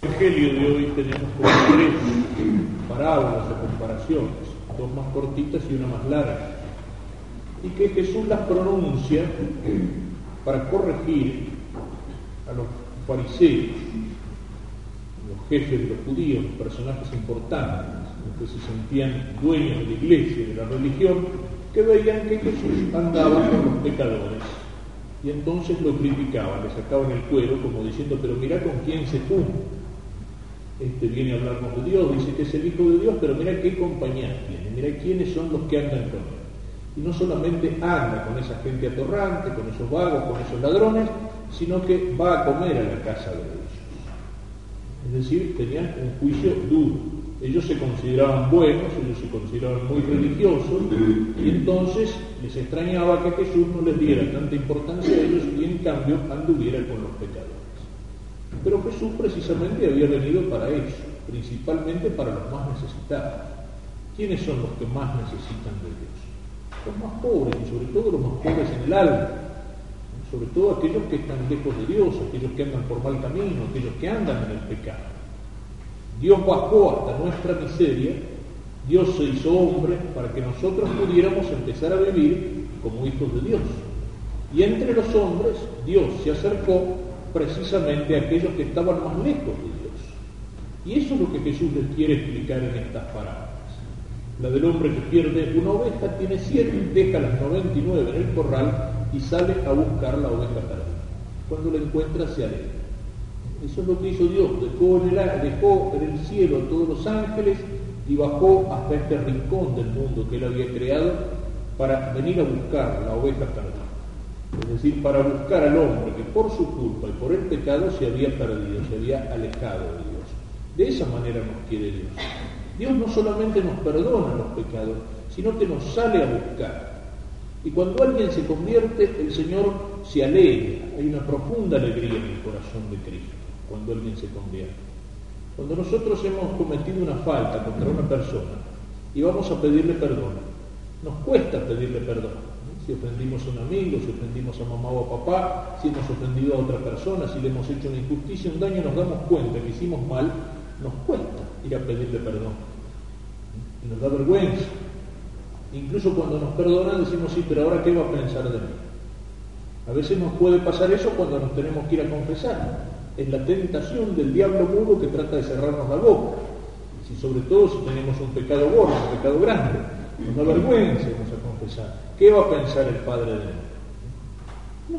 En el Evangelio de hoy tenemos como tres parábolas o comparaciones, dos más cortitas y una más larga, y que Jesús las pronuncia para corregir a los fariseos, los jefes de los judíos, personajes importantes, los que se sentían dueños de la iglesia, de la religión, que veían que Jesús andaba con los pecadores y entonces lo criticaban, le sacaban el cuero como diciendo, pero mira con quién se junta. Este viene a hablarnos de Dios, dice que es el Hijo de Dios, pero mira qué compañía tiene, mira quiénes son los que andan con él. Y no solamente anda con esa gente atorrante, con esos vagos, con esos ladrones, sino que va a comer a la casa de ellos. Es decir, tenían un juicio duro. Ellos se consideraban buenos, ellos se consideraban muy religiosos, y entonces les extrañaba que Jesús no les diera tanta importancia a ellos y en cambio anduviera con los pecadores. Pero Jesús precisamente había venido para eso, principalmente para los más necesitados. ¿Quiénes son los que más necesitan de Dios? Los más pobres y sobre todo los más pobres en el alma, sobre todo aquellos que están lejos de Dios, aquellos que andan por mal camino, aquellos que andan en el pecado. Dios bajó hasta nuestra miseria, Dios se hizo hombre para que nosotros pudiéramos empezar a vivir como hijos de Dios. Y entre los hombres Dios se acercó precisamente aquellos que estaban más lejos de Dios. Y eso es lo que Jesús les quiere explicar en estas parábolas. La del hombre que pierde una oveja tiene siete, deja las 99 en el corral y sale a buscar la oveja perdida. Cuando la encuentra se alegra. Eso es lo que hizo Dios, dejó en, el, dejó en el cielo a todos los ángeles y bajó hasta este rincón del mundo que él había creado para venir a buscar la oveja perdida. Es decir, para buscar al hombre que por su culpa y por el pecado se había perdido, se había alejado de Dios. De esa manera nos quiere Dios. Dios no solamente nos perdona los pecados, sino que nos sale a buscar. Y cuando alguien se convierte, el Señor se alegra. Hay una profunda alegría en el corazón de Cristo cuando alguien se convierte. Cuando nosotros hemos cometido una falta contra una persona y vamos a pedirle perdón, nos cuesta pedirle perdón. Si ofendimos a un amigo, si ofendimos a mamá o a papá, si hemos ofendido a otra persona, si le hemos hecho una injusticia, un daño, nos damos cuenta que hicimos mal, nos cuesta ir a pedirle perdón. Y nos da vergüenza. Incluso cuando nos perdonan decimos, sí, pero ahora qué va a pensar de mí. A veces nos puede pasar eso cuando nos tenemos que ir a confesar. Es la tentación del diablo mudo que trata de cerrarnos la boca. Si sobre todo si tenemos un pecado gordo, un pecado grande, nos da vergüenza irnos a confesar. ¿Qué va a pensar el Padre de él? No,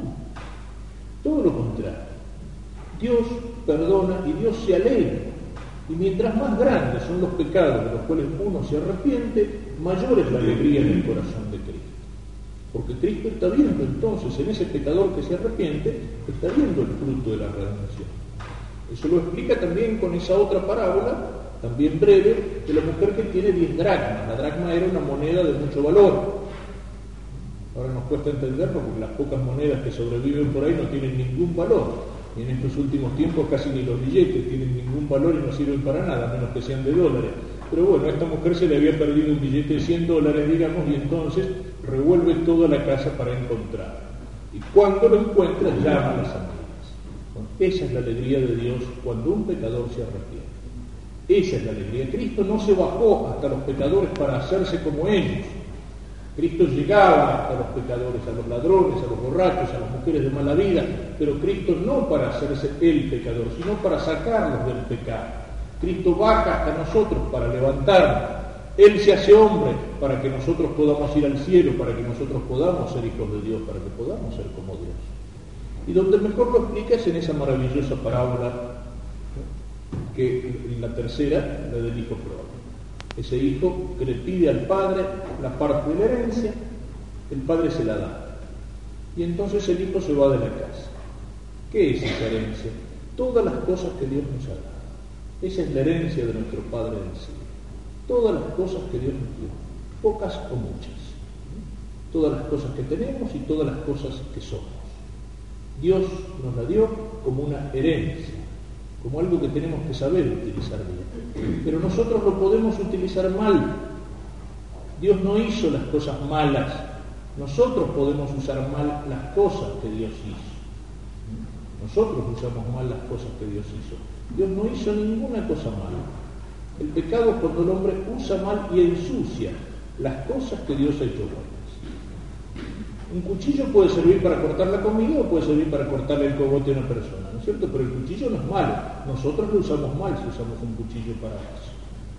todo lo contrario. Dios perdona y Dios se alegra. Y mientras más grandes son los pecados de los cuales uno se arrepiente, mayor es la alegría en el corazón de Cristo. Porque Cristo está viendo entonces en ese pecador que se arrepiente, está viendo el fruto de la redención. Eso lo explica también con esa otra parábola, también breve, de la mujer que tiene 10 dracmas. La dracma era una moneda de mucho valor. Ahora nos cuesta entenderlo porque las pocas monedas que sobreviven por ahí no tienen ningún valor. Y en estos últimos tiempos casi ni los billetes tienen ningún valor y no sirven para nada, a menos que sean de dólares. Pero bueno, a esta mujer se le había perdido un billete de 100 dólares, digamos, y entonces revuelve toda la casa para encontrar. Y cuando lo encuentra, llama a las amigas. esa es la alegría de Dios cuando un pecador se arrepiente. Esa es la alegría. Cristo no se bajó hasta los pecadores para hacerse como ellos. Cristo llegaba hasta los pecadores, a los ladrones, a los borrachos, a las mujeres de mala vida, pero Cristo no para hacerse el pecador, sino para sacarlos del pecado. Cristo baja hasta nosotros para levantarnos. Él se hace hombre para que nosotros podamos ir al cielo, para que nosotros podamos ser hijos de Dios, para que podamos ser como Dios. Y donde mejor lo explica es en esa maravillosa parábola que en la tercera, la del hijo pródigo. Ese hijo que le pide al padre la parte de la herencia, el padre se la da. Y entonces el hijo se va de la casa. ¿Qué es esa herencia? Todas las cosas que Dios nos ha dado. Esa es la herencia de nuestro Padre del cielo. Todas las cosas que Dios nos dio, pocas o muchas. Todas las cosas que tenemos y todas las cosas que somos. Dios nos la dio como una herencia, como algo que tenemos que saber utilizar bien. Pero nosotros lo podemos utilizar mal. Dios no hizo las cosas malas. Nosotros podemos usar mal las cosas que Dios hizo. Nosotros usamos mal las cosas que Dios hizo. Dios no hizo ninguna cosa mala. El pecado es cuando el hombre usa mal y ensucia las cosas que Dios ha hecho buenas. Un cuchillo puede servir para cortar la comida o puede servir para cortarle el cogote a una persona, ¿no es cierto? Pero el cuchillo no es malo. Nosotros lo usamos mal si usamos un cuchillo para eso.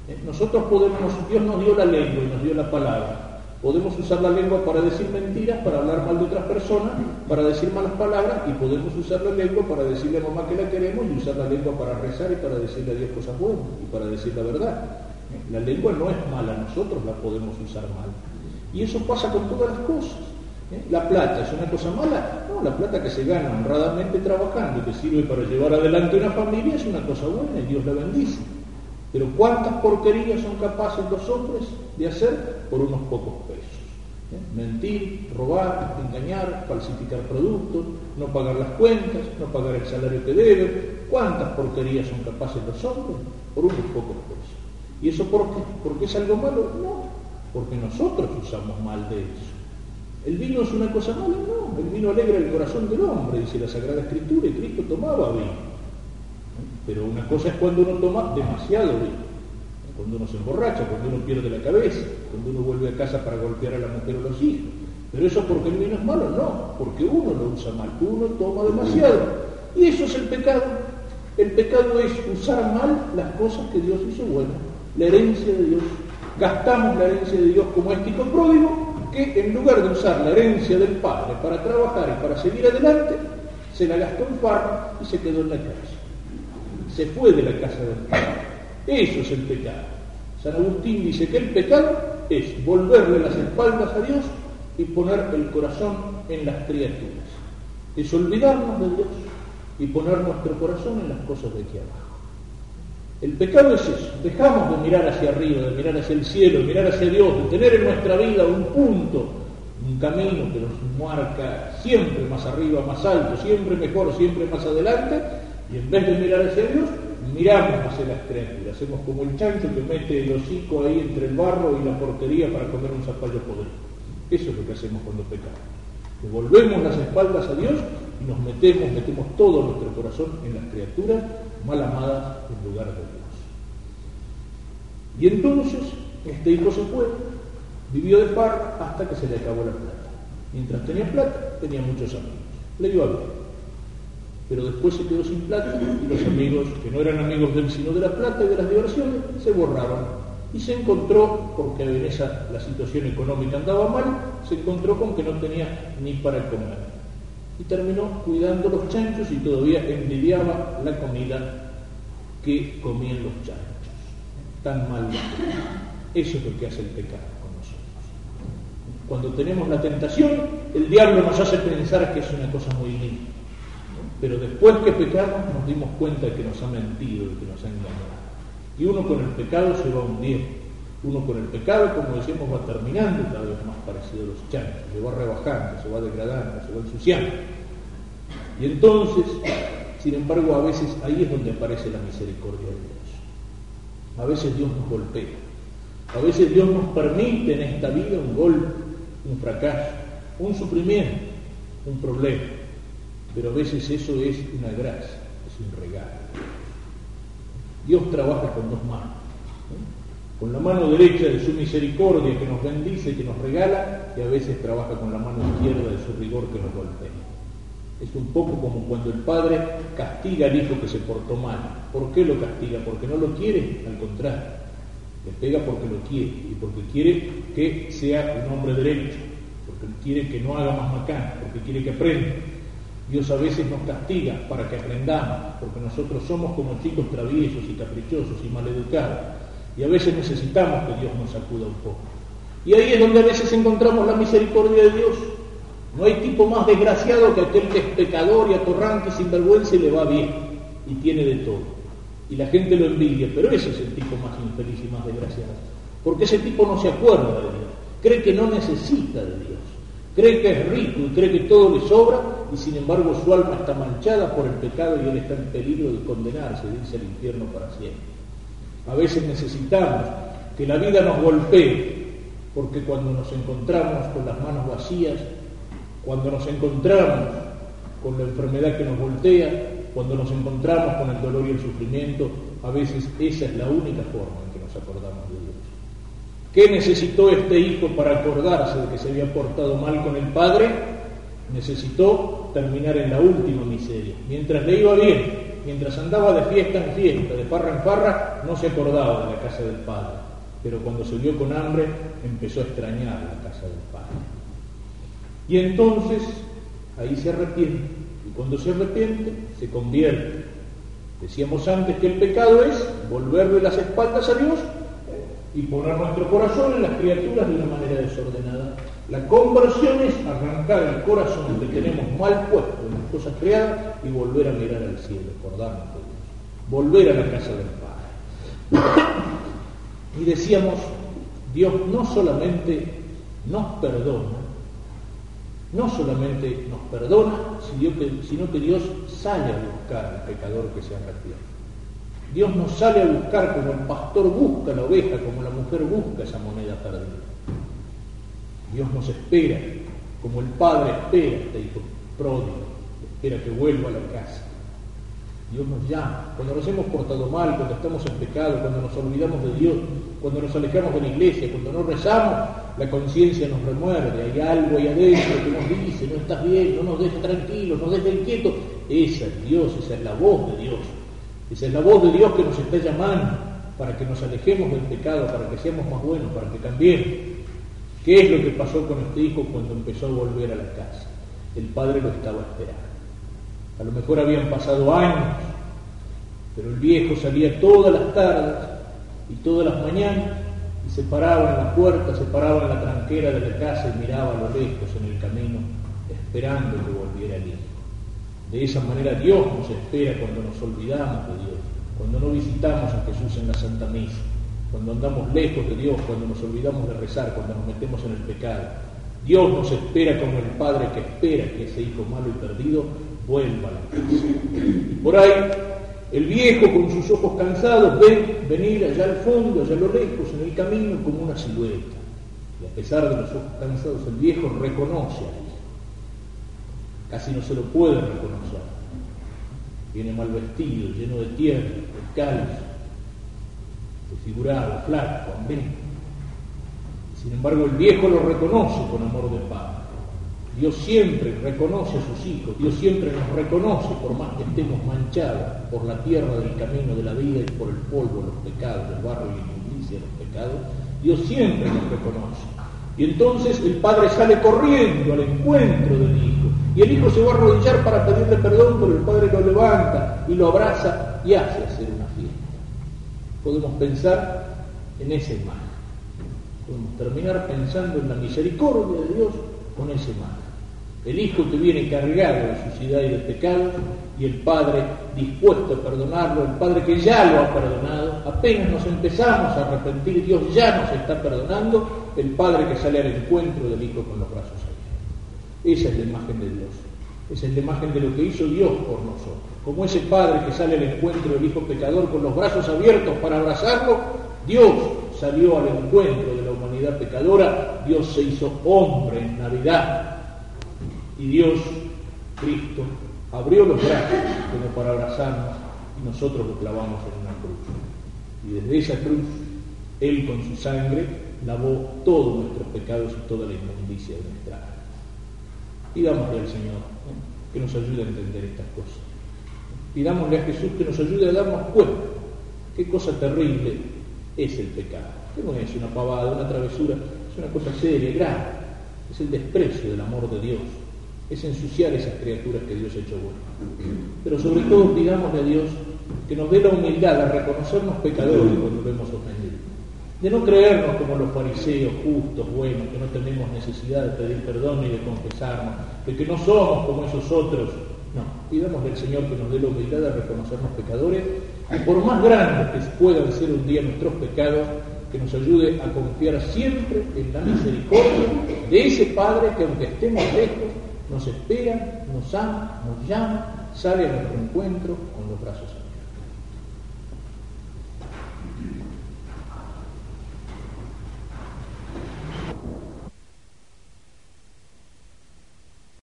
¿Eh? Nosotros podemos, Dios nos dio la lengua y nos dio la palabra. Podemos usar la lengua para decir mentiras, para hablar mal de otras personas, para decir malas palabras y podemos usar la lengua para decirle a mamá que la queremos y usar la lengua para rezar y para decirle a Dios cosas buenas y para decir la verdad. La lengua no es mala, nosotros la podemos usar mal. Y eso pasa con todas las cosas. ¿La plata es una cosa mala? No, la plata que se gana honradamente trabajando que sirve para llevar adelante una familia es una cosa buena y Dios la bendice. Pero ¿cuántas porquerías son capaces los hombres de hacer por unos pocos pesos? ¿Eh? Mentir, robar, engañar, falsificar productos, no pagar las cuentas, no pagar el salario que deben. ¿Cuántas porquerías son capaces los hombres por unos pocos pesos? ¿Y eso por qué? ¿Porque es algo malo? No, porque nosotros usamos mal de eso. ¿El vino es una cosa mala? No, el vino alegra el corazón del hombre, dice la Sagrada Escritura, y Cristo tomaba vino. Pero una cosa es cuando uno toma demasiado vino, cuando uno se emborracha, cuando uno pierde la cabeza, cuando uno vuelve a casa para golpear a la mujer o los hijos. Pero eso porque el vino es malo, no, porque uno lo usa mal, uno toma demasiado. Y eso es el pecado. El pecado es usar mal las cosas que Dios hizo buenas, la herencia de Dios. Gastamos la herencia de Dios como este hijo pródigo que en lugar de usar la herencia del padre para trabajar y para seguir adelante, se la gastó en farra y se quedó en la casa se fue de la casa del Padre. Eso es el pecado. San Agustín dice que el pecado es volverle las espaldas a Dios y poner el corazón en las criaturas. Es olvidarnos de Dios y poner nuestro corazón en las cosas de aquí abajo. El pecado es eso, dejamos de mirar hacia arriba, de mirar hacia el cielo, de mirar hacia Dios, de tener en nuestra vida un punto, un camino que nos marca siempre más arriba, más alto, siempre mejor, siempre más adelante, y en vez de mirar hacia Dios, miramos hacia las criaturas. Hacemos como el chancho que mete el hocico ahí entre el barro y la portería para comer un zapallo podrido. Eso es lo que hacemos cuando pecamos. Devolvemos las espaldas a Dios y nos metemos, metemos todo nuestro corazón en las criaturas mal amadas en lugar de Dios. Y entonces este hijo se fue, vivió de par hasta que se le acabó la plata. Mientras tenía plata, tenía muchos amigos. Le dio a bien pero después se quedó sin plata y los amigos, que no eran amigos de él sino de la plata y de las diversiones, se borraron. Y se encontró, porque en esa la situación económica andaba mal, se encontró con que no tenía ni para comer. Y terminó cuidando los chanchos y todavía envidiaba la comida que comían los chanchos. Tan mal. Eso es lo que hace el pecado con nosotros. Cuando tenemos la tentación, el diablo nos hace pensar que es una cosa muy linda pero después que pecamos nos dimos cuenta de que nos ha mentido, de que nos ha engañado. Y uno con el pecado se va hundiendo. Uno con el pecado, como decíamos, va terminando cada vez más parecido a los chanchos, se va rebajando, se va degradando, se va ensuciando. Y entonces, sin embargo, a veces ahí es donde aparece la misericordia de Dios. A veces Dios nos golpea. A veces Dios nos permite en esta vida un golpe, un fracaso, un sufrimiento, un problema. Pero a veces eso es una gracia, es un regalo. Dios trabaja con dos manos. Con la mano derecha de su misericordia que nos bendice, que nos regala, y a veces trabaja con la mano izquierda de su rigor que nos golpea. Es un poco como cuando el padre castiga al hijo que se portó mal. ¿Por qué lo castiga? ¿Porque no lo quiere? Al contrario, le pega porque lo quiere y porque quiere que sea un hombre derecho, porque quiere que no haga más macán, porque quiere que aprenda. Dios a veces nos castiga para que aprendamos, porque nosotros somos como chicos traviesos y caprichosos y maleducados. Y a veces necesitamos que Dios nos sacuda un poco. Y ahí es donde a veces encontramos la misericordia de Dios. No hay tipo más desgraciado que aquel que es pecador y atorrante, sin vergüenza y le va bien y tiene de todo. Y la gente lo envidia, pero ese es el tipo más infeliz y más desgraciado. Porque ese tipo no se acuerda de Dios, cree que no necesita de Dios. Cree que es rico y cree que todo le sobra y sin embargo su alma está manchada por el pecado y él está en peligro de condenarse, de irse al infierno para siempre. A veces necesitamos que la vida nos golpee, porque cuando nos encontramos con las manos vacías, cuando nos encontramos con la enfermedad que nos voltea, cuando nos encontramos con el dolor y el sufrimiento, a veces esa es la única forma en que nos acordamos de Dios. ¿Qué necesitó este hijo para acordarse de que se había portado mal con el padre? Necesitó terminar en la última miseria. Mientras le iba bien, mientras andaba de fiesta en fiesta, de farra en farra, no se acordaba de la casa del padre. Pero cuando se vio con hambre, empezó a extrañar la casa del padre. Y entonces, ahí se arrepiente y cuando se arrepiente, se convierte. Decíamos antes que el pecado es volverle las espaldas a Dios y poner nuestro corazón en las criaturas de una manera desordenada. La conversión es arrancar el corazón que tenemos mal puesto en las cosas creadas y volver a mirar al cielo, acordarnos de Dios, volver a la casa del Padre. Y decíamos, Dios no solamente nos perdona, no solamente nos perdona, sino que Dios sale a buscar al pecador que se arrepiente. Dios nos sale a buscar como el pastor busca la oveja, como la mujer busca esa moneda perdida. Dios nos espera, como el padre espera a este hijo pródigo, espera que vuelva a la casa. Dios nos llama. Cuando nos hemos portado mal, cuando estamos en pecado, cuando nos olvidamos de Dios, cuando nos alejamos de la iglesia, cuando no rezamos, la conciencia nos remuerde. Hay algo ahí adentro que nos dice, no estás bien, no nos dejes tranquilos, nos dejes inquietos. Esa es Dios, esa es la voz de Dios. Esa es la voz de Dios que nos está llamando para que nos alejemos del pecado, para que seamos más buenos, para que cambiemos. ¿Qué es lo que pasó con este hijo cuando empezó a volver a la casa? El padre lo estaba esperando. A lo mejor habían pasado años, pero el viejo salía todas las tardes y todas las mañanas y se paraba en la puerta, se paraba en la tranquera de la casa y miraba a lo lejos en el camino, esperando que volviera el hijo. De esa manera Dios nos espera cuando nos olvidamos de Dios, cuando no visitamos a Jesús en la Santa Misa, cuando andamos lejos de Dios, cuando nos olvidamos de rezar, cuando nos metemos en el pecado. Dios nos espera como el Padre que espera que ese hijo malo y perdido vuelva a la casa. Y por ahí, el viejo con sus ojos cansados ve venir allá al fondo, allá a lo lejos, en el camino, como una silueta. Y a pesar de los ojos cansados, el viejo reconoce a. Casi no se lo puede reconocer. Viene mal vestido, lleno de tierra, descalzo, desfigurado, flaco, hambriento. Sin embargo, el viejo lo reconoce con amor de padre. Dios siempre reconoce a sus hijos, Dios siempre nos reconoce por más que estemos manchados por la tierra del camino de la vida y por el polvo, los pecados, el barro y la inmundicia de los pecados, Dios siempre nos reconoce. Y entonces el padre sale corriendo al encuentro del hijo. Y el hijo se va a arrodillar para pedirle perdón, pero el padre lo levanta y lo abraza y hace hacer una fiesta. Podemos pensar en esa imagen. Podemos terminar pensando en la misericordia de Dios con esa imagen. El hijo que viene cargado de suciedad y de pecado y el padre dispuesto a perdonarlo, el padre que ya lo ha perdonado, apenas nos empezamos a arrepentir, Dios ya nos está perdonando, el padre que sale al encuentro del hijo con los brazos. Esa es la imagen de Dios, esa es la imagen de lo que hizo Dios por nosotros. Como ese padre que sale al encuentro del hijo pecador con los brazos abiertos para abrazarlo, Dios salió al encuentro de la humanidad pecadora, Dios se hizo hombre en Navidad y Dios, Cristo, abrió los brazos como para abrazarnos y nosotros lo clavamos en una cruz. Y desde esa cruz, Él con su sangre lavó todos nuestros pecados y toda la inmundicia de nuestra. Pidámosle al Señor que nos ayude a entender estas cosas. Pidámosle a Jesús que nos ayude a darnos cuenta qué cosa terrible es el pecado. Que no es una pavada, una travesura, es una cosa seria, grave. Es el desprecio del amor de Dios es ensuciar esas criaturas que Dios ha hecho buenas. Pero sobre todo pidámosle a Dios que nos dé la humildad de reconocernos pecadores cuando lo hemos ofendido. De no creernos como los fariseos justos, buenos, que no tenemos necesidad de pedir perdón ni de confesarnos, de que no somos como esos otros. No, pidámosle al Señor que nos dé la humildad de reconocernos pecadores y por más grandes que puedan ser un día nuestros pecados, que nos ayude a confiar siempre en la misericordia de ese Padre que aunque estemos lejos, nos espera, nos ama, nos llama, sale a nuestro encuentro con los brazos